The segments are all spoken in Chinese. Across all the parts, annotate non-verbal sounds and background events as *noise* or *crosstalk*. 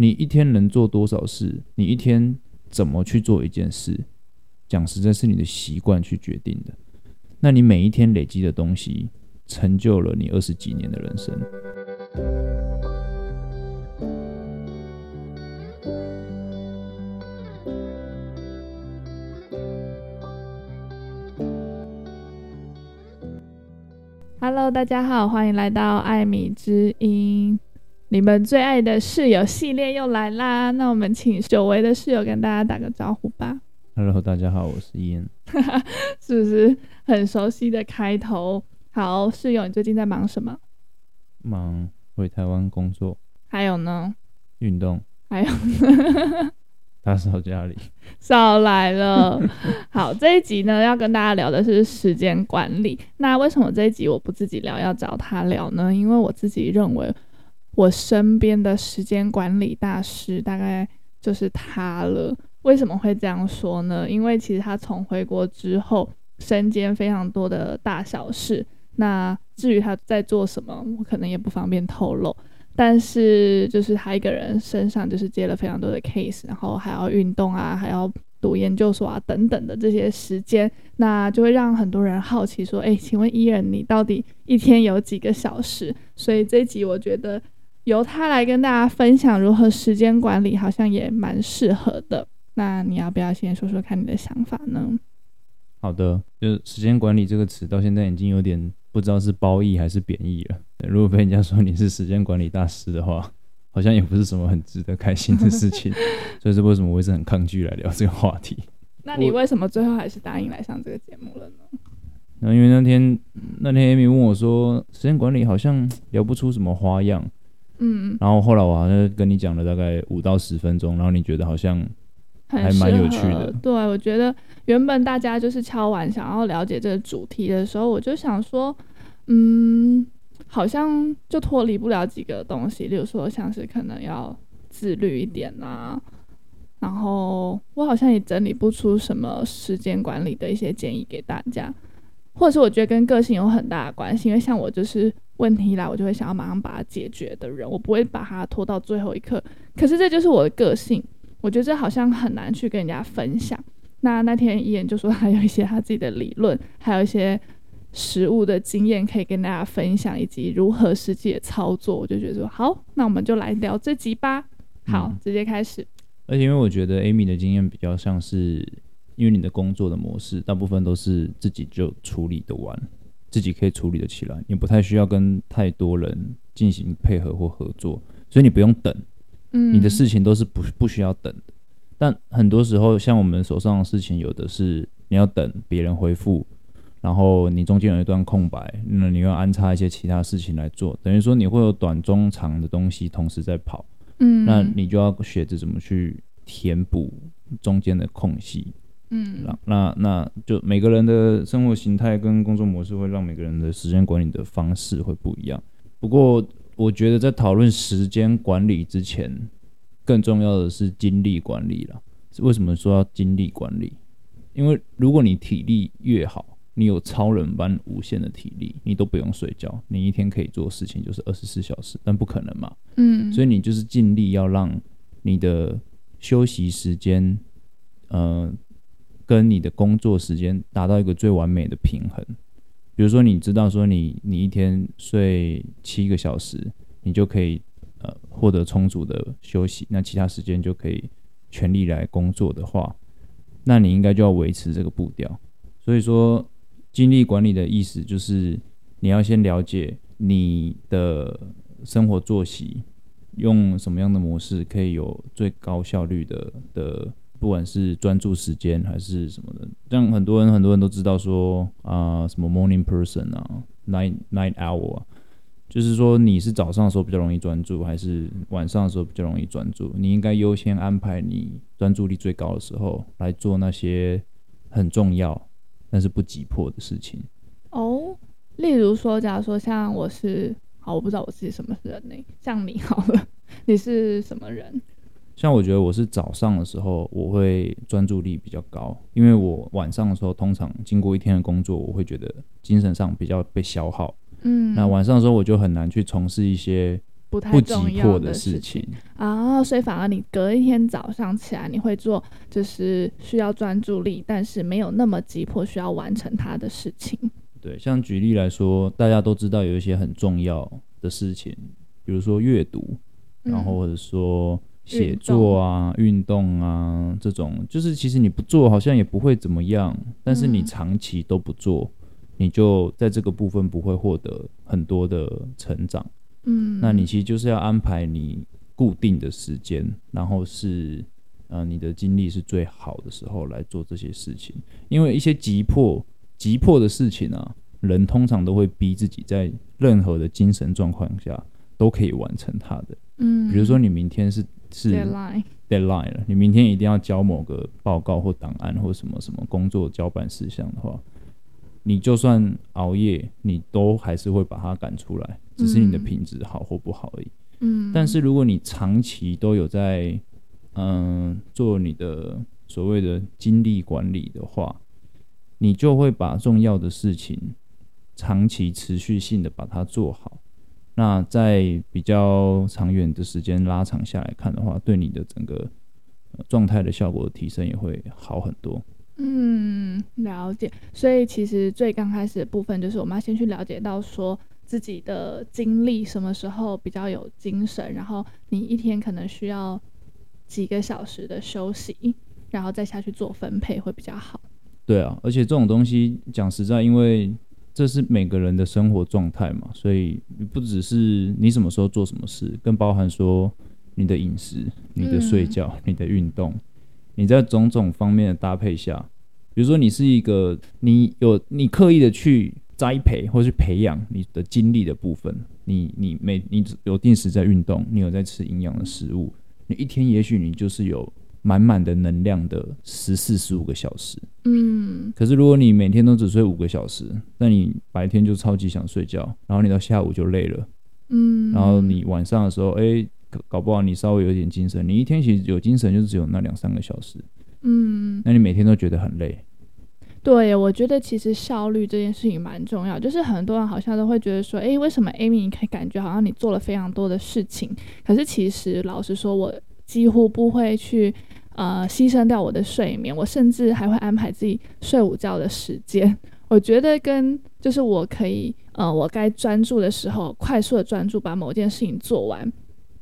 你一天能做多少事？你一天怎么去做一件事？讲实在，是你的习惯去决定的。那你每一天累积的东西，成就了你二十几年的人生。Hello，大家好，欢迎来到艾米之音。你们最爱的室友系列又来啦！那我们请久违的室友跟大家打个招呼吧。Hello，大家好，我是伊恩。*laughs* 是不是很熟悉的开头？好，室友，你最近在忙什么？忙回台湾工作。还有呢？运动。还有呢？*laughs* 打扫家里。少来了。好，这一集呢，要跟大家聊的是时间管理。那为什么这一集我不自己聊，要找他聊呢？因为我自己认为。我身边的时间管理大师大概就是他了。为什么会这样说呢？因为其实他从回国之后，身兼非常多的大小事。那至于他在做什么，我可能也不方便透露。但是就是他一个人身上就是接了非常多的 case，然后还要运动啊，还要读研究所啊等等的这些时间，那就会让很多人好奇说：“诶，请问伊人，你到底一天有几个小时？”所以这集我觉得。由他来跟大家分享如何时间管理，好像也蛮适合的。那你要不要先说说看你的想法呢？好的，就是时间管理这个词到现在已经有点不知道是褒义还是贬义了。如果被人家说你是时间管理大师的话，好像也不是什么很值得开心的事情。*laughs* 所以是为什么我一直很抗拒来聊这个话题？那你为什么最后还是答应来上这个节目了呢？那因为那天那天 Amy 问我说，时间管理好像聊不出什么花样。嗯，然后后来我好像跟你讲了大概五到十分钟，然后你觉得好像还蛮有趣的。对，我觉得原本大家就是敲完想要了解这个主题的时候，我就想说，嗯，好像就脱离不了几个东西，例如说像是可能要自律一点啊，然后我好像也整理不出什么时间管理的一些建议给大家，或者是我觉得跟个性有很大的关系，因为像我就是。问题来，我就会想要马上把它解决的人，我不会把它拖到最后一刻。可是这就是我的个性，我觉得这好像很难去跟人家分享。那那天伊人就说他有一些他自己的理论，还有一些实物的经验可以跟大家分享，以及如何实际的操作。我就觉得说好，那我们就来聊这集吧。好，嗯、直接开始。而且因为我觉得 Amy 的经验比较像是，因为你的工作的模式大部分都是自己就处理的完。自己可以处理得起来，你不太需要跟太多人进行配合或合作，所以你不用等，嗯，你的事情都是不不需要等的。但很多时候，像我们手上的事情，有的是你要等别人回复，然后你中间有一段空白，那你要安插一些其他事情来做，等于说你会有短、中、长的东西同时在跑，嗯，那你就要学着怎么去填补中间的空隙。嗯，那那那就每个人的生活形态跟工作模式会让每个人的时间管理的方式会不一样。不过，我觉得在讨论时间管理之前，更重要的是精力管理了。为什么说要精力管理？因为如果你体力越好，你有超人般无限的体力，你都不用睡觉，你一天可以做事情就是二十四小时，但不可能嘛。嗯，所以你就是尽力要让你的休息时间，呃。跟你的工作时间达到一个最完美的平衡。比如说，你知道说你你一天睡七个小时，你就可以呃获得充足的休息，那其他时间就可以全力来工作的话，那你应该就要维持这个步调。所以说，精力管理的意思就是你要先了解你的生活作息，用什么样的模式可以有最高效率的的。不管是专注时间还是什么的，像很多人很多人都知道说啊、什么 morning person 啊，night night hour，就是说你是早上的时候比较容易专注，还是晚上的时候比较容易专注？你应该优先安排你专注力最高的时候来做那些很重要但是不急迫的事情。哦，例如说，假如说像我是，好，我不知道我自己什么人呢？像你好了，*laughs* 你是什么人？像我觉得我是早上的时候，我会专注力比较高，因为我晚上的时候通常经过一天的工作，我会觉得精神上比较被消耗。嗯，那晚上的时候我就很难去从事一些不太不急迫的事事情。啊，所以反而你隔一天早上起来，你会做就是需要专注力，但是没有那么急迫需要完成它的事情。对，像举例来说，大家都知道有一些很重要的事情，比如说阅读，嗯、然后或者说写作啊、运动，啊这种，就是其实你不做好像也不会怎么样，但是你长期都不做，嗯、你就在这个部分不会获得很多的成长。嗯，那你其实就是要安排你固定的时间，然后是呃你的精力是最好的时候来做这些事情，因为一些急迫急迫的事情啊，人通常都会逼自己在任何的精神状况下都可以完成它的。嗯，比如说你明天是是 deadline deadline 了，你明天一定要交某个报告或档案或什么什么工作交办事项的话。你就算熬夜，你都还是会把它赶出来，只是你的品质好或不好而已。嗯，但是如果你长期都有在嗯、呃、做你的所谓的精力管理的话，你就会把重要的事情长期持续性的把它做好。那在比较长远的时间拉长下来看的话，对你的整个状态的效果的提升也会好很多。嗯，了解。所以其实最刚开始的部分，就是我们要先去了解到说自己的精力什么时候比较有精神，然后你一天可能需要几个小时的休息，然后再下去做分配会比较好。对啊，而且这种东西讲实在，因为这是每个人的生活状态嘛，所以不只是你什么时候做什么事，更包含说你的饮食、你的睡觉、你的运动。你在种种方面的搭配下，比如说你是一个，你有你刻意的去栽培或是培养你的精力的部分，你你每你有定时在运动，你有在吃营养的食物，你一天也许你就是有满满的能量的十四十五个小时，嗯。可是如果你每天都只睡五个小时，那你白天就超级想睡觉，然后你到下午就累了，嗯。然后你晚上的时候，哎、欸。搞不好你稍微有点精神，你一天其实有精神就只有那两三个小时，嗯，那你每天都觉得很累。对，我觉得其实效率这件事情蛮重要，就是很多人好像都会觉得说，哎，为什么 Amy 你可以感觉好像你做了非常多的事情，可是其实老实说，我几乎不会去呃牺牲掉我的睡眠，我甚至还会安排自己睡午觉的时间。*laughs* 我觉得跟就是我可以呃我该专注的时候，快速的专注把某件事情做完。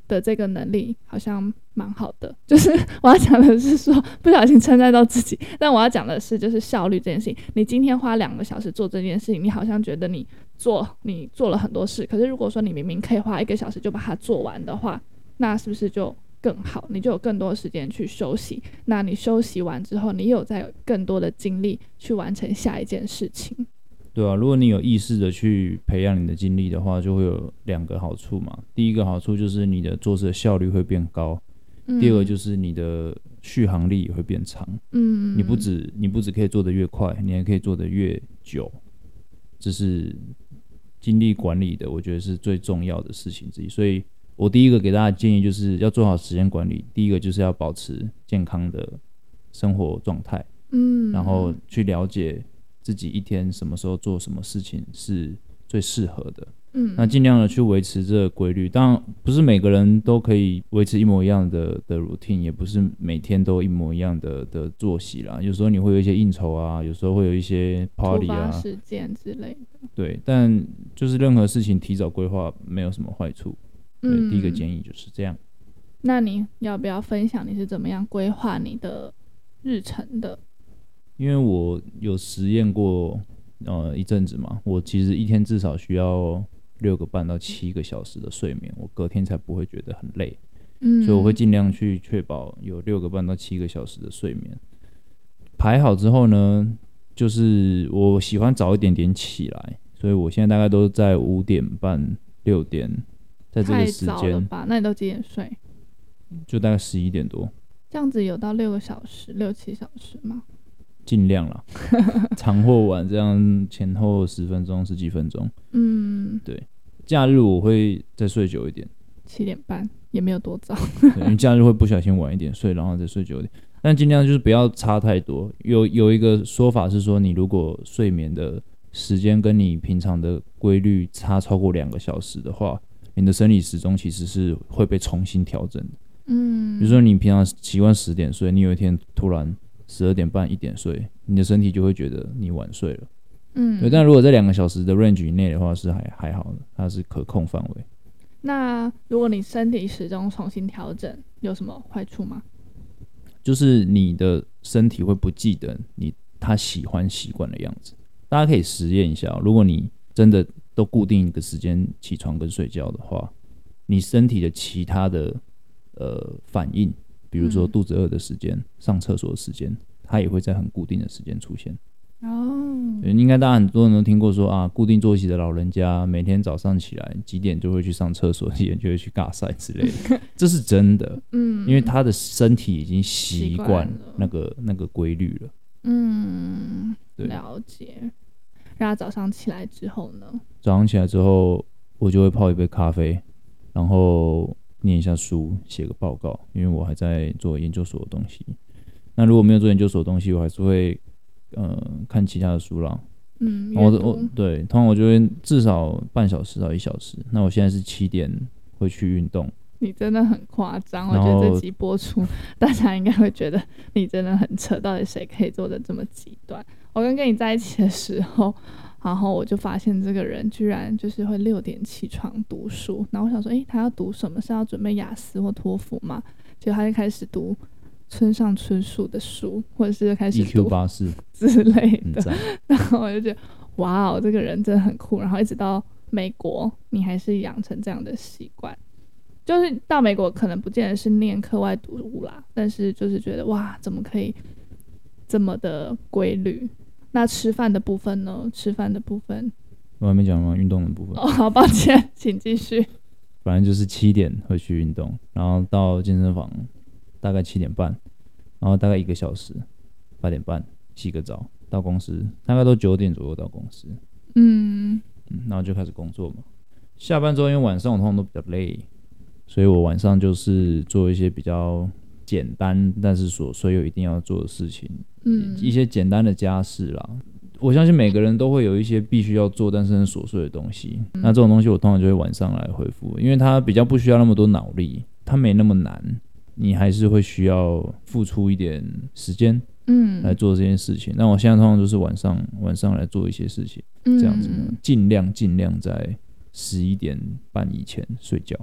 的这个能力好像蛮好的，*laughs* 就是我要讲的是说，不小心称赞到自己，但我要讲的是，就是效率这件事情。你今天花两个小时做这件事情，你好像觉得你做你做了很多事，可是如果说你明明可以花一个小时就把它做完的话，那是不是就更好？你就有更多时间去休息。那你休息完之后，你有再有更多的精力去完成下一件事情。对啊，如果你有意识的去培养你的精力的话，就会有两个好处嘛。第一个好处就是你的做事的效率会变高，嗯、第二个就是你的续航力也会变长。嗯，你不止你不止可以做得越快，你还可以做得越久。这是精力管理的，我觉得是最重要的事情之一。所以我第一个给大家的建议就是要做好时间管理。第一个就是要保持健康的生活状态，嗯，然后去了解。自己一天什么时候做什么事情是最适合的，嗯，那尽量的去维持这个规律。当然，不是每个人都可以维持一模一样的的 routine，也不是每天都一模一样的的作息啦。有时候你会有一些应酬啊，有时候会有一些 party 啊、事件之类的。对，但就是任何事情提早规划没有什么坏处。对，嗯，第一个建议就是这样。那你要不要分享你是怎么样规划你的日程的？因为我有实验过，呃，一阵子嘛，我其实一天至少需要六个半到七个小时的睡眠，我隔天才不会觉得很累。嗯，所以我会尽量去确保有六个半到七个小时的睡眠。排好之后呢，就是我喜欢早一点点起来，所以我现在大概都在五点半、六点，在这个时间。太早了吧？那你都几点睡？就大概十一点多。这样子有到六个小时、六七小时吗？尽量了，*laughs* 长或晚这样前后十分钟、十几分钟。嗯，对。假日我会再睡久一点，七点半也没有多早。因为假日会不小心晚一点睡，然后再睡久一点。但尽量就是不要差太多。有有一个说法是说，你如果睡眠的时间跟你平常的规律差超过两个小时的话，你的生理时钟其实是会被重新调整的。嗯，比如说你平常习惯十点睡，你有一天突然十二点半一点睡，你的身体就会觉得你晚睡了。嗯，对。但如果在两个小时的 range 以内的话，是还还好的，它是可控范围。那如果你身体时钟重新调整，有什么坏处吗？就是你的身体会不记得你他喜欢习惯的样子。大家可以实验一下，如果你真的都固定一个时间起床跟睡觉的话，你身体的其他的呃反应，比如说肚子饿的时间、嗯、上厕所的时间，它也会在很固定的时间出现。哦，应该大家很多人都听过说啊，固定作息的老人家每天早上起来几点就会去上厕所，几点就会去尬赛之类的，*laughs* 这是真的。嗯，因为他的身体已经习惯那个那个规律了。嗯，了解。然后早上起来之后呢？早上起来之后，我就会泡一杯咖啡，然后念一下书，写个报告，因为我还在做研究所的东西。那如果没有做研究所的东西，我还是会。呃，看其他的书啦。嗯，我我对，通常我就会至少半小时到一小时。那我现在是七点会去运动。你真的很夸张，我觉得这集播出，*laughs* 大家应该会觉得你真的很扯。到底谁可以做的这么极端？我跟跟你在一起的时候，*laughs* 然后我就发现这个人居然就是会六点起床读书。然后我想说，诶，他要读什么？是要准备雅思或托福吗？结果他就开始读。村上春树的书，或者是开始读 EQ 八四之类的，*laughs* 然后我就觉得，哇哦，这个人真的很酷。然后一直到美国，你还是养成这样的习惯。就是到美国，可能不见得是念课外读物啦，但是就是觉得，哇，怎么可以这么的规律？那吃饭的部分呢？吃饭的部分，我还没讲完运动的部分。哦，*laughs* 好抱歉，请继续。反正就是七点会去运动，然后到健身房。大概七点半，然后大概一个小时，八点半洗个澡到公司，大概都九点左右到公司。嗯嗯，然后就开始工作嘛。下班之后，因为晚上我通常都比较累，所以我晚上就是做一些比较简单但是琐碎又一定要做的事情。嗯，一些简单的家事啦。我相信每个人都会有一些必须要做但是很琐碎的东西。嗯，那这种东西我通常就会晚上来回复，因为它比较不需要那么多脑力，它没那么难。你还是会需要付出一点时间，嗯，来做这件事情。那我现在通常都是晚上晚上来做一些事情，这样子，尽量尽量在十一点半以前睡觉。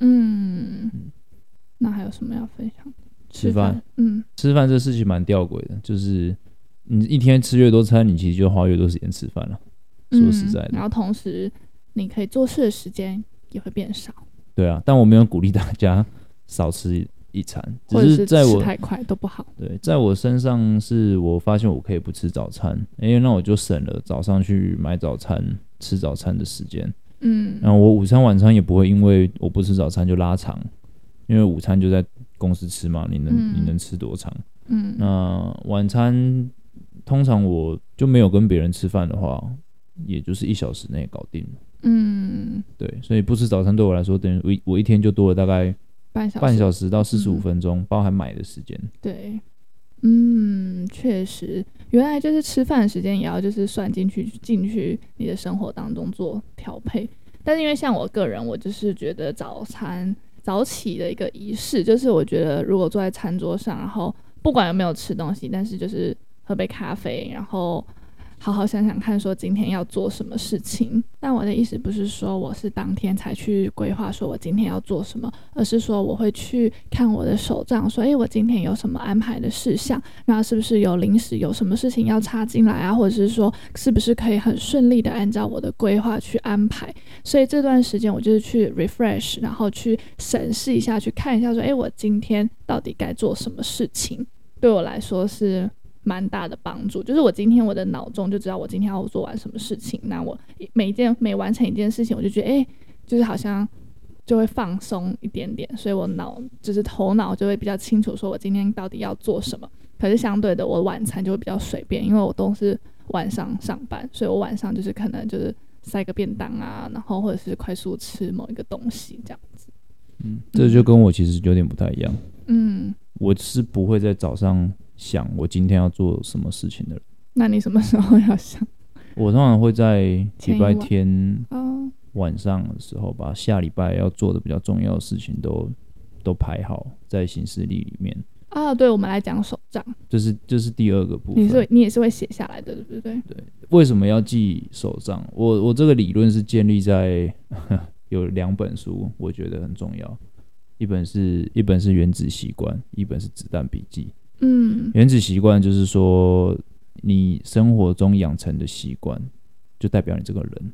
嗯，那还有什么要分享？吃饭，嗯，吃饭这事情蛮吊诡的，就是你一天吃越多餐，你其实就花越多时间吃饭了。说实在的，然后同时你可以做事的时间也会变少。对啊，但我没有鼓励大家少吃。一餐，只是在我太快都不好。对，在我身上是我发现我可以不吃早餐，因为那我就省了早上去买早餐吃早餐的时间。嗯，然后我午餐晚餐也不会因为我不吃早餐就拉长，因为午餐就在公司吃嘛，你能、嗯、你能吃多长？嗯，那晚餐通常我就没有跟别人吃饭的话，也就是一小时内搞定。嗯，对，所以不吃早餐对我来说，等于我我一天就多了大概。半小时，半小时到四十五分钟，嗯，包含买的时间。对，嗯，确实，原来就是吃饭的时间也要就是算进去进去你的生活当中做调配。但是因为像我个人，我就是觉得早餐早起的一个仪式，就是我觉得如果坐在餐桌上，然后不管有没有吃东西，但是就是喝杯咖啡，然后。好好想想看，说今天要做什么事情。但我的意思不是说我是当天才去规划，说我今天要做什么，而是说我会去看我的手账，说，诶，我今天有什么安排的事项，那是不是有临时有什么事情要插进来啊？或者是说，是不是可以很顺利的按照我的规划去安排？所以这段时间我就是去 refresh，然后去审视一下，去看一下，说，诶，我今天到底该做什么事情？对我来说是。蛮大的帮助，就是我今天我的脑中就知道我今天要做完什么事情，那我每一件每完成一件事情，我就觉得哎、欸，就是好像就会放松一点点，所以我脑就是头脑就会比较清楚，说我今天到底要做什么。可是相对的，我晚餐就会比较随便，因为我都是晚上上班，所以我晚上就是可能就是塞个便当啊，然后或者是快速吃某一个东西这样子。嗯，这就跟我其实有点不太一样。嗯，我是不会在早上。想我今天要做什么事情的人，那你什么时候要想？我通常会在礼拜天晚上的时候，把下礼拜要做的比较重要的事情都都排好在行事历里面。啊，对，我们来讲手账，这是这是第二个部分。你是你也是会写下来的，对不对？对，为什么要记手账？我我这个理论是建立在 *laughs* 有两本书，我觉得很重要。一本是一本是原子习惯，一本是子弹笔记。嗯，原子习惯就是说你生活中养成的习惯，就代表你这个人。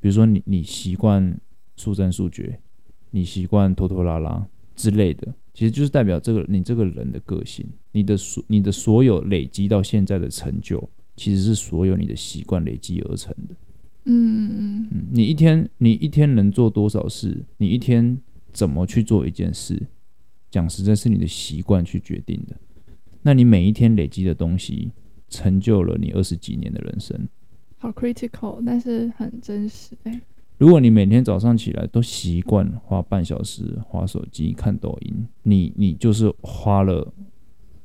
比如说你你习惯速战速决，你习惯拖拖拉拉之类的。其实就是代表这个你这个人的个性，你的所你的所有累积到现在的成就，其实是所有你的习惯累积而成的。嗯嗯嗯，你一天你一天能做多少事？你一天怎么去做一件事？讲实在，是你的习惯去决定的。那你每一天累积的东西，成就了你二十几年的人生。好 critical，但是很真实欸。如果你每天早上起来都习惯花半小时划手机看抖音，你你就是花了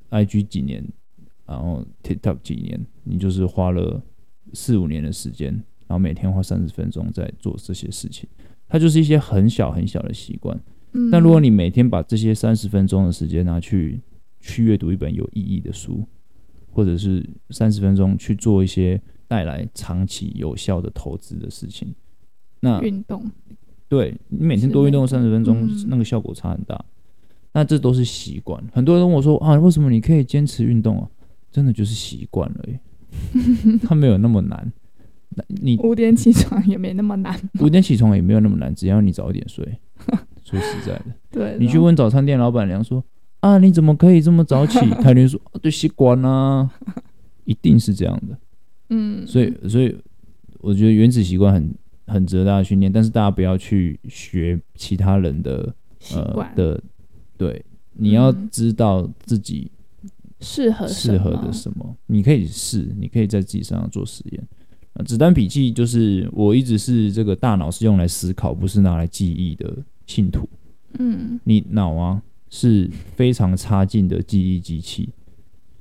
IG 几年，然后 TikTok 几年，你就是花了四五年的时间，然后每天花三十分钟在做这些事情，它就是一些很小很小的习惯。嗯，但如果你每天把这些三十分钟的时间拿去去阅读一本有意义的书，或者是三十分钟去做一些带来长期有效的投资的事情。那运动，对你每天多运动三十分钟，嗯，那个效果差很大。那这都是习惯。很多人问我说啊，为什么你可以坚持运动啊？真的就是习惯了耶，*laughs* 它没有那么难。那你五点起床也没那么难，五点起床也没有那么难，只要你早一点睡。*laughs* 说实在的，对，你去问早餐店老板娘说啊，你怎么可以这么早起？*laughs* 他就说对，习惯啊，一定是这样的。嗯，所以所以我觉得原子习惯很。很值得大家训练，但是大家不要去学其他人的呃的，对，你要知道自己适合适合的什么，你可以试，你可以在自己身上做实验。子弹笔记就是我一直是这个大脑是用来思考，不是拿来记忆的信徒。嗯，你脑啊是非常差劲的记忆机器，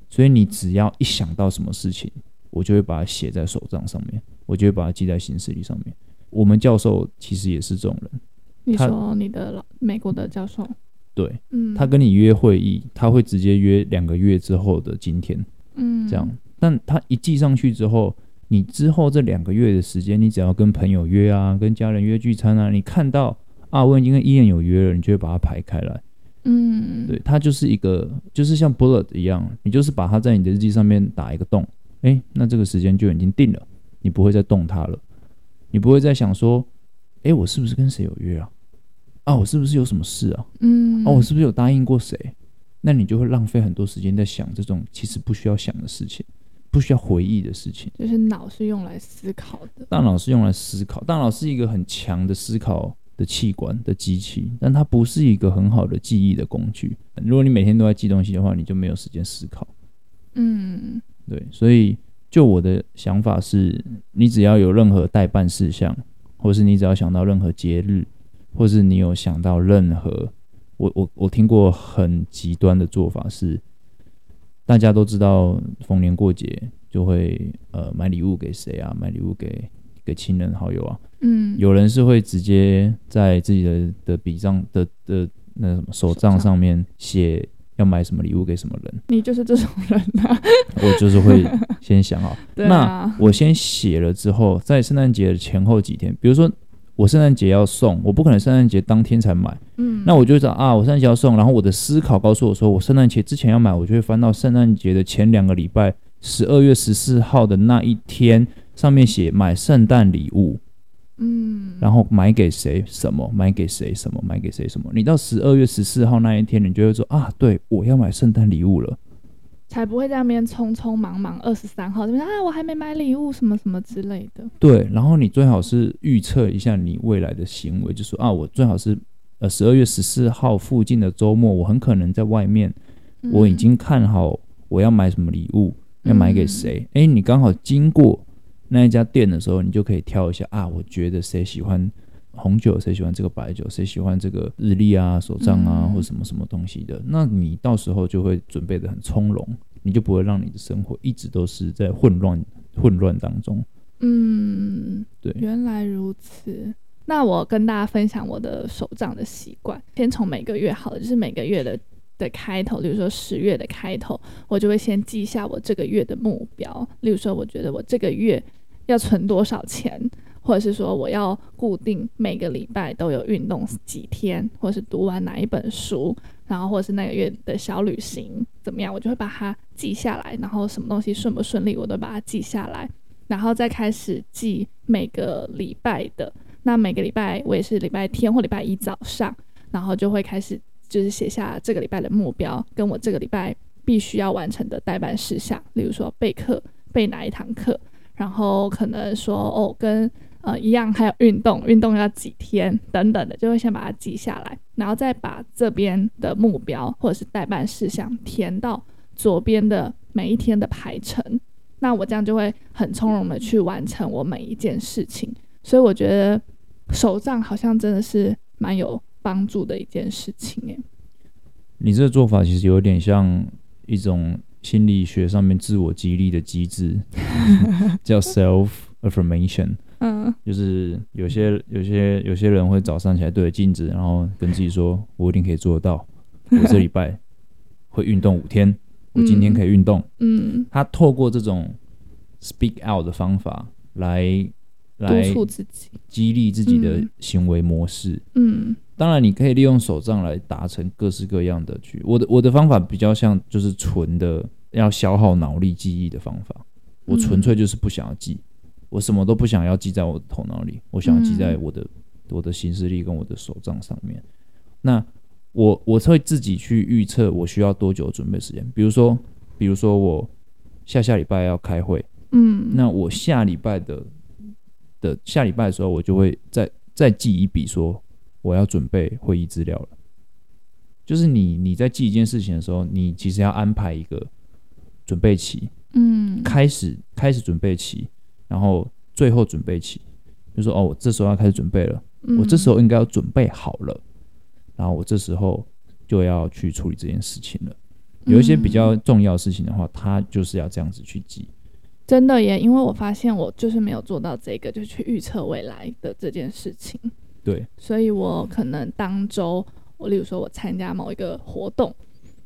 所以你只要一想到什么事情，我就会把它写在手账上面，我就会把它记在行事历上面。我们教授其实也是这种人。你说你的老美国的教授？对，嗯，他跟你约会议，他会直接约两个月之后的今天，嗯，这样。但他一记上去之后，你之后这两个月的时间，你只要跟朋友约啊，跟家人约聚餐啊，你看到啊，我已经跟伊人有约了，你就会把它排开来。嗯，对，它就是一个，就是像 bullet 一样，你就是把它在你的日记上面打一个洞，哎，那这个时间就已经定了，你不会再动它了。你不会再想说，哎，我是不是跟谁有约啊？啊，我是不是有什么事啊？嗯，啊，我是不是有答应过谁？那你就会浪费很多时间在想这种其实不需要想的事情，不需要回忆的事情。就是脑是用来思考的，大脑是用来思考，大脑是一个很强的思考的器官的机器，但它不是一个很好的记忆的工具。如果你每天都在记东西的话，你就没有时间思考。嗯，对，所以。就我的想法是，你只要有任何代办事项，或是你只要想到任何节日，或是你有想到任何，我我我听过很极端的做法是，大家都知道逢年过节就会呃买礼物给谁啊，买礼物给给亲人好友啊，嗯，有人是会直接在自己的的笔账的的那什么手账上面写。要买什么礼物给什么人？你就是这种人啊！*laughs* 我就是会先想好，*laughs* 对啊、那我先写了之后，在圣诞节的前后几天，比如说我圣诞节要送，我不可能圣诞节当天才买，嗯，那我就找啊，我圣诞节要送，然后我的思考告诉我说，我圣诞节之前要买，我就会翻到圣诞节的前两个礼拜，十二月十四号的那一天，上面写买圣诞礼物。嗯，然后买给谁什么？买给谁什么？买给谁什么？你到十二月十四号那一天，你就会说啊，对，我要买圣诞礼物了，才不会在那边匆匆忙忙二十三号这边啊，我还没买礼物什么什么之类的。对，然后你最好是预测一下你未来的行为，就说啊，我最好是呃十二月十四号附近的周末，我很可能在外面，嗯、我已经看好我要买什么礼物，要买给谁？哎、嗯，你刚好经过。那一家店的时候，你就可以挑一下啊，我觉得谁喜欢红酒，谁喜欢这个白酒，谁喜欢这个日历啊、手账啊，嗯、或什么什么东西的。那你到时候就会准备的很从容，你就不会让你的生活一直都是在混乱混乱当中。嗯，对，原来如此。那我跟大家分享我的手账的习惯，先从每个月好了，就是每个月的的开头，比如说十月的开头，我就会先记下我这个月的目标。例如说，我觉得我这个月要存多少钱，或者是说我要固定每个礼拜都有运动几天，或者是读完哪一本书，然后或者是那个月的小旅行怎么样，我就会把它记下来。然后什么东西顺不顺利，我都把它记下来，然后再开始记每个礼拜的。那每个礼拜我也是礼拜天或礼拜一早上，然后就会开始就是写下这个礼拜的目标，跟我这个礼拜必须要完成的待办事项，例如说备课备哪一堂课，然后可能说哦跟呃一样还有运动，运动要几天等等的，就会先把它记下来，然后再把这边的目标或者是待办事项填到左边的每一天的排程，那我这样就会很从容的去完成我每一件事情，所以我觉得。手账好像真的是蛮有帮助的一件事情诶。你这个做法其实有点像一种心理学上面自我激励的机制，*laughs* 叫 self affirmation。嗯，就是有些有些有些人会早上起来对着镜子，然后跟自己说：“我一定可以做得到。*laughs* 我这礼拜会运动五天，我今天可以运动。”嗯，他透过这种 speak out 的方法来。来督促自己，激励自己的行为模式。嗯，当然，你可以利用手账来达成各式各样的去。我的我的方法比较像，就是纯的要消耗脑力记忆的方法。我纯粹就是不想要记，我什么都不想要记在我的头脑里，我想要记在我的我的行事历跟我的手账上面。那我我会自己去预测我需要多久准备时间。比如说，比如说我下下礼拜要开会，嗯，那我下礼拜的。的下礼拜的时候，我就会再再记一笔，说我要准备会议资料了。就是你你在记一件事情的时候，你其实要安排一个准备期，嗯，开始开始准备期，然后最后准备期，就说哦，我这时候要开始准备了，我这时候应该要准备好了，然后我这时候就要去处理这件事情了。有一些比较重要的事情的话，他就是要这样子去记。真的耶，因为我发现我就是没有做到这个，就去预测未来的这件事情。对，所以我可能当周，我例如说我参加某一个活动，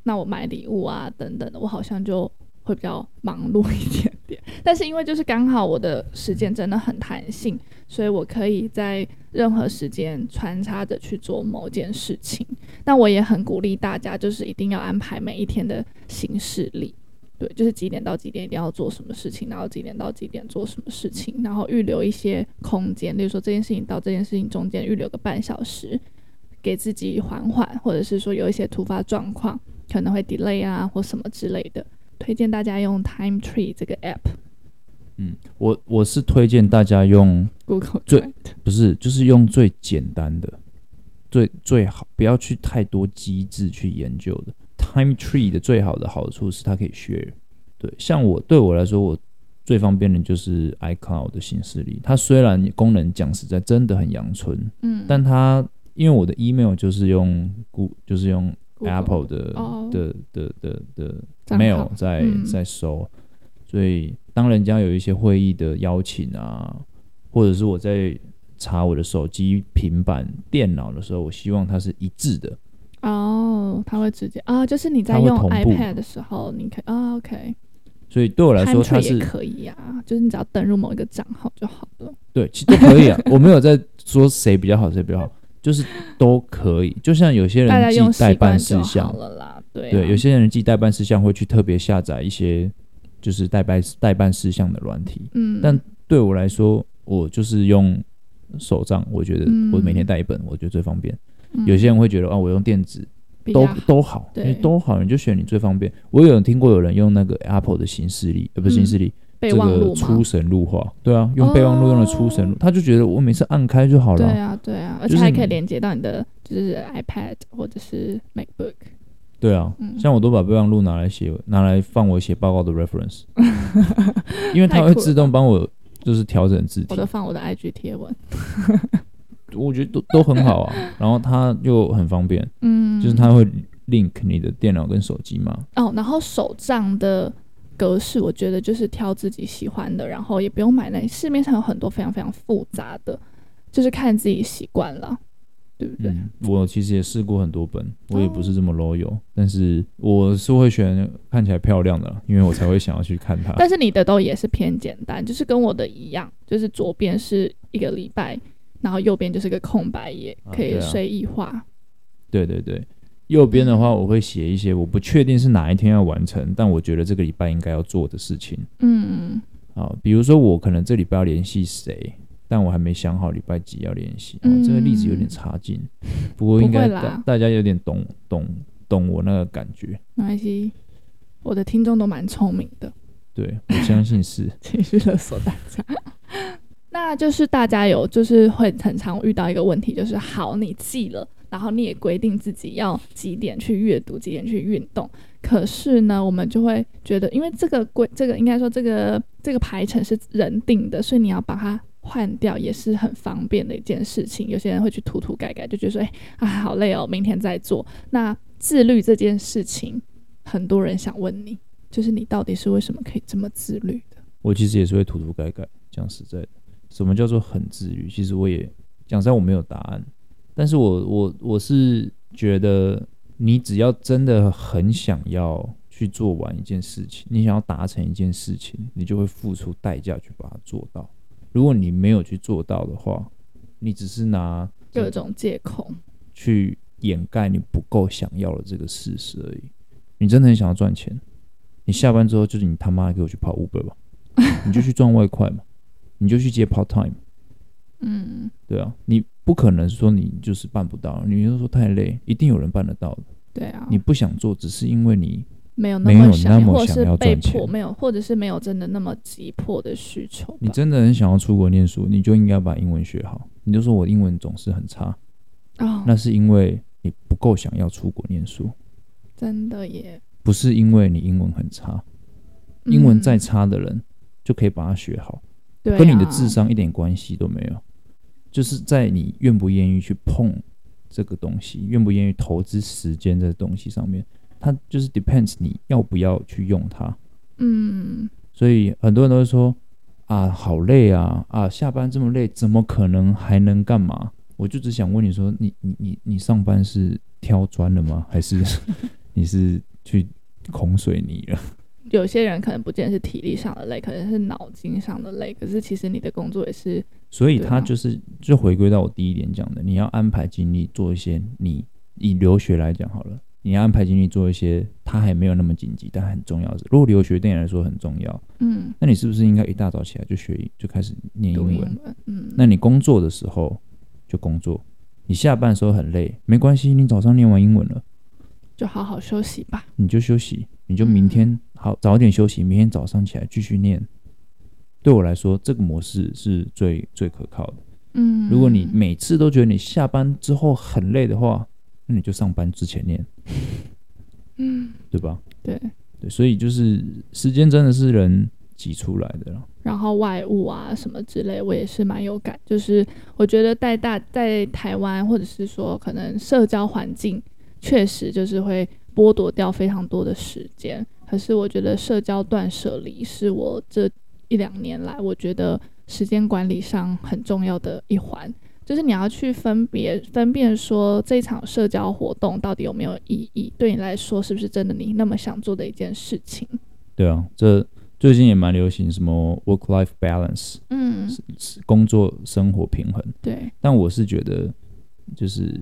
那我买礼物啊等等的，我好像就会比较忙碌一点点。但是因为就是刚好我的时间真的很弹性，所以我可以在任何时间穿插着去做某件事情。那我也很鼓励大家，就是一定要安排每一天的行事历。对，就是几点到几点一定要做什么事情，然后几点到几点做什么事情，然后预留一些空间，例如说这件事情到这件事情中间预留个半小时，给自己缓缓，或者是说有一些突发状况可能会 delay 啊或什么之类的，推荐大家用 Time Tree 这个 app。嗯，我我是推荐大家用 Google 最不是就是用最简单的，最最好不要去太多机制去研究的。Time Tree 的最好的好处是它可以 share，对，像我对我来说，我最方便的就是 iCloud 的形式里。它虽然功能讲实在真的很阳春，嗯，但它因为我的 email 就是用 Google 就是用 Apple 的的的的的，的 mail 在在收，所以当人家有一些会议的邀请啊，或者是我在查我的手机、平板、电脑的时候，我希望它是一致的。哦，它会直接啊，就是你在用 iPad 的时候，你可以啊，OK。所以对我来说，它是可以啊，就是你只要登入某一个账号就好了。对，其实都可以啊，我没有在说谁比较好，谁比较好，就是都可以。就像有些人记待办事项。了啦，对、啊、对，有些人记待办事项会去特别下载一些就是代办待办事项的软体，嗯，但对我来说，我就是用手账，我觉得我每天带一本，我觉得最方便。有些人会觉得啊，我用电子都都好，因为都好，你就选你最方便。我有听过有人用那个 Apple 的行事历，呃，不是行事历，这个出神入化，对啊，用备忘录用的出神入，他就觉得我每次按开就好了。对啊，对啊，而且还可以连接到你的就是 iPad 或者是 MacBook。对啊，像我都把备忘录拿来写，拿来放我写报告的 reference，*laughs* 因为它会自动帮我就是调整字体。我都放我的 IG 贴文。*laughs* 我觉得都都很好啊，*laughs* 然后它又很方便，嗯，就是它会 link 你的电脑跟手机嘛。哦，然后手账的格式，我觉得就是挑自己喜欢的，然后也不用买那市面上有很多非常非常复杂的，就是看自己习惯了。对不对？嗯，我其实也试过很多本，我也不是这么 loyal，哦，但是我是会选看起来漂亮的，因为我才会想要去看它。但是你的都也是偏简单，就是跟我的一样，就是左边是一个礼拜，然后右边就是个空白页，可以随意画，啊。对对对，右边的话我会写一些我不确定是哪一天要完成，但我觉得这个礼拜应该要做的事情。嗯，好，比如说我可能这礼拜要联系谁。但我还没想好礼拜几要联系，嗯，这个例子有点差劲，*laughs* 不过应该大大家有点懂懂懂我那个感觉。没关系，我的听众都蛮聪明的，对，我相信是 *laughs* 情绪勒索大家。*laughs* 那就是大家有就是会很常遇到一个问题，就是好，你记了，然后你也规定自己要几点去阅读，几点去运动，可是呢，我们就会觉得，因为这个规这个应该说这个这个排程是人定的，所以你要把它。换掉也是很方便的一件事情。有些人会去涂涂改改，就觉得说：“哎，啊，好累哦，明天再做。”那自律这件事情，很多人想问你，就是你到底是为什么可以这么自律的？我其实也是会涂涂改改。讲实在的，什么叫做很自律？其实我也讲实在我没有答案。但是我我我是觉得，你只要真的很想要去做完一件事情，你想要达成一件事情，你就会付出代价去把它做到。如果你没有去做到的话，你只是拿各种借口去掩盖你不够想要的这个事实而已。你真的很想要赚钱，你下班之后就是你他妈给我去跑 Uber 吧，你就去赚外快嘛，你就去接 part time。嗯，对啊，你不可能说你就是办不到，你就说太累，一定有人办得到的。对啊，你不想做，只是因为你。没有那么想，或者是被迫没有，或者是没有真的那么急迫的需求。你真的很想要出国念书，你就应该把英文学好。你就说我英文总是很差，哦，那是因为你不够想要出国念书。真的耶，不是因为你英文很差，英文再差的人就可以把它学好，嗯，跟你的智商一点关系都没有。就是在你愿不愿意去碰这个东西，愿不愿意投资时间在东西上面。它就是 depends 你要不要去用它，嗯，所以很多人都会说啊，好累啊，啊，下班这么累，怎么可能还能干嘛？我就只想问你说，你你你你上班是挑砖的吗？还是 *laughs* 你是去孔水泥了？有些人可能不见得是体力上的累，可能是脑筋上的累。可是其实你的工作也是，所以他就是就回归到我第一点讲的，你要安排精力做一些你以留学来讲好了。你要安排精力做一些，他还没有那么紧急，但很重要的。如果留学对你来说很重要，嗯，那你是不是应该一大早起来就学，就开始念英文？英文嗯，那你工作的时候就工作，你下班的时候很累，没关系，你早上念完英文了，就好好休息吧。你就休息，你就明天好早点休息，明天早上起来继续念。对我来说，这个模式是最最可靠的。嗯，如果你每次都觉得你下班之后很累的话，那你就上班之前念，嗯，对吧？对对，所以就是时间真的是人挤出来的了。然后外务啊什么之类，我也是蛮有感。就是我觉得在大在台湾，或者是说可能社交环境，确实就是会剥夺掉非常多的时间。可是我觉得社交断舍离是我这一两年来，我觉得时间管理上很重要的一环。就是你要去分别分辨说，这场社交活动到底有没有意义，对你来说是不是真的你那么想做的一件事情？对啊，这最近也蛮流行什么 work-life balance，嗯，工作生活平衡。对，但我是觉得就是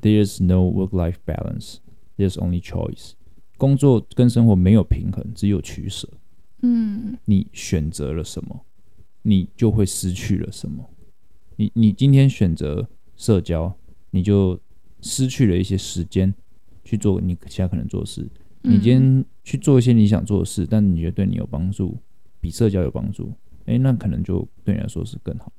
there's no work-life balance，there's only choice。工作跟生活没有平衡，只有取舍。嗯，你选择了什么，你就会失去了什么。你你今天选择社交，你就失去了一些时间去做你其他可能做的事。你今天去做一些你想做的事，但你觉得对你有帮助，比社交有帮助，诶，那可能就对你来说是更好。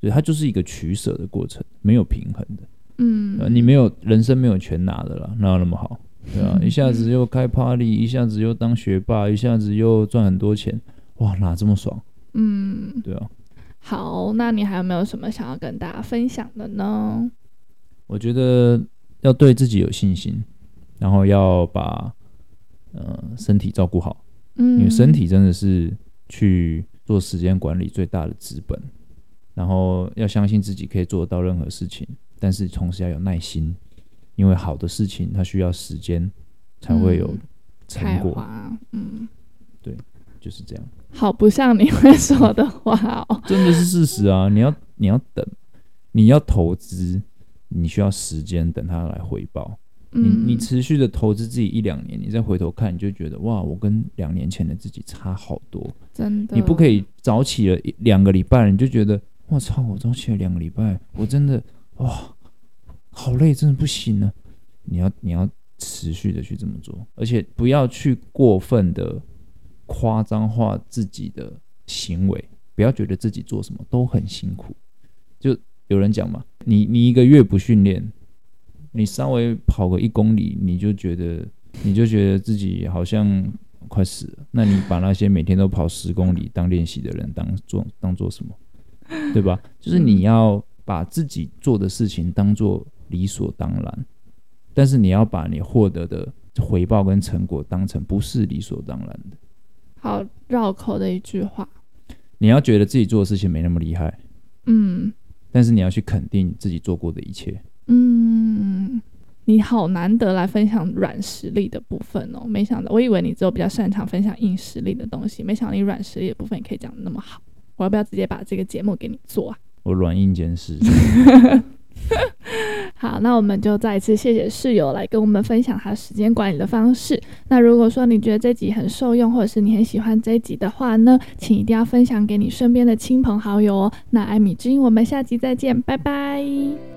所以它就是一个取舍的过程，没有平衡的。嗯，你没有人生没有全拿的了，哪有那么好？对啊，*laughs* 一下子又开 party，一下子又当学霸，一下子又赚很多钱，哇，哪这么爽？嗯，对啊。好，那你还有没有什么想要跟大家分享的呢？我觉得要对自己有信心，然后要把呃身体照顾好，嗯，因为身体真的是去做时间管理最大的资本。然后要相信自己可以做得到任何事情，但是同时要有耐心，因为好的事情它需要时间才会有成果。嗯，嗯对，就是这样。好不像你会说的话哦，*laughs* 真的是事实啊！你要你要等，你要投资，你需要时间等它来回报。你你持续的投资自己一两年，你再回头看，你就觉得哇，我跟两年前的自己差好多。真的，你不可以早起了一两个礼拜，你就觉得我操，我早起了两个礼拜，我真的哇，好累，真的不行了。你要你要持续的去这么做，而且不要去过分的夸张化自己的行为，不要觉得自己做什么都很辛苦。就有人讲嘛，你你一个月不训练。你稍微跑个一公里，你就觉得你就觉得自己好像快死了。那你把那些每天都跑十公里当练习的人当做当做什么？对吧？就是你要把自己做的事情当做理所当然，但是你要把你获得的回报跟成果当成不是理所当然的。好绕口的一句话。你要觉得自己做的事情没那么厉害，嗯，但是你要去肯定自己做过的一切。嗯，你好难得来分享软实力的部分哦，没想到，我以为你只有比较擅长分享硬实力的东西，没想到你软实力的部分也可以讲得那么好。我要不要直接把这个节目给你做啊？我软硬兼施。*laughs* *laughs* 好，那我们就再一次谢谢室友来跟我们分享他时间管理的方式。那如果说你觉得这集很受用，或者是你很喜欢这集的话呢，请一定要分享给你身边的亲朋好友哦。那艾米之音，我们下集再见，拜拜。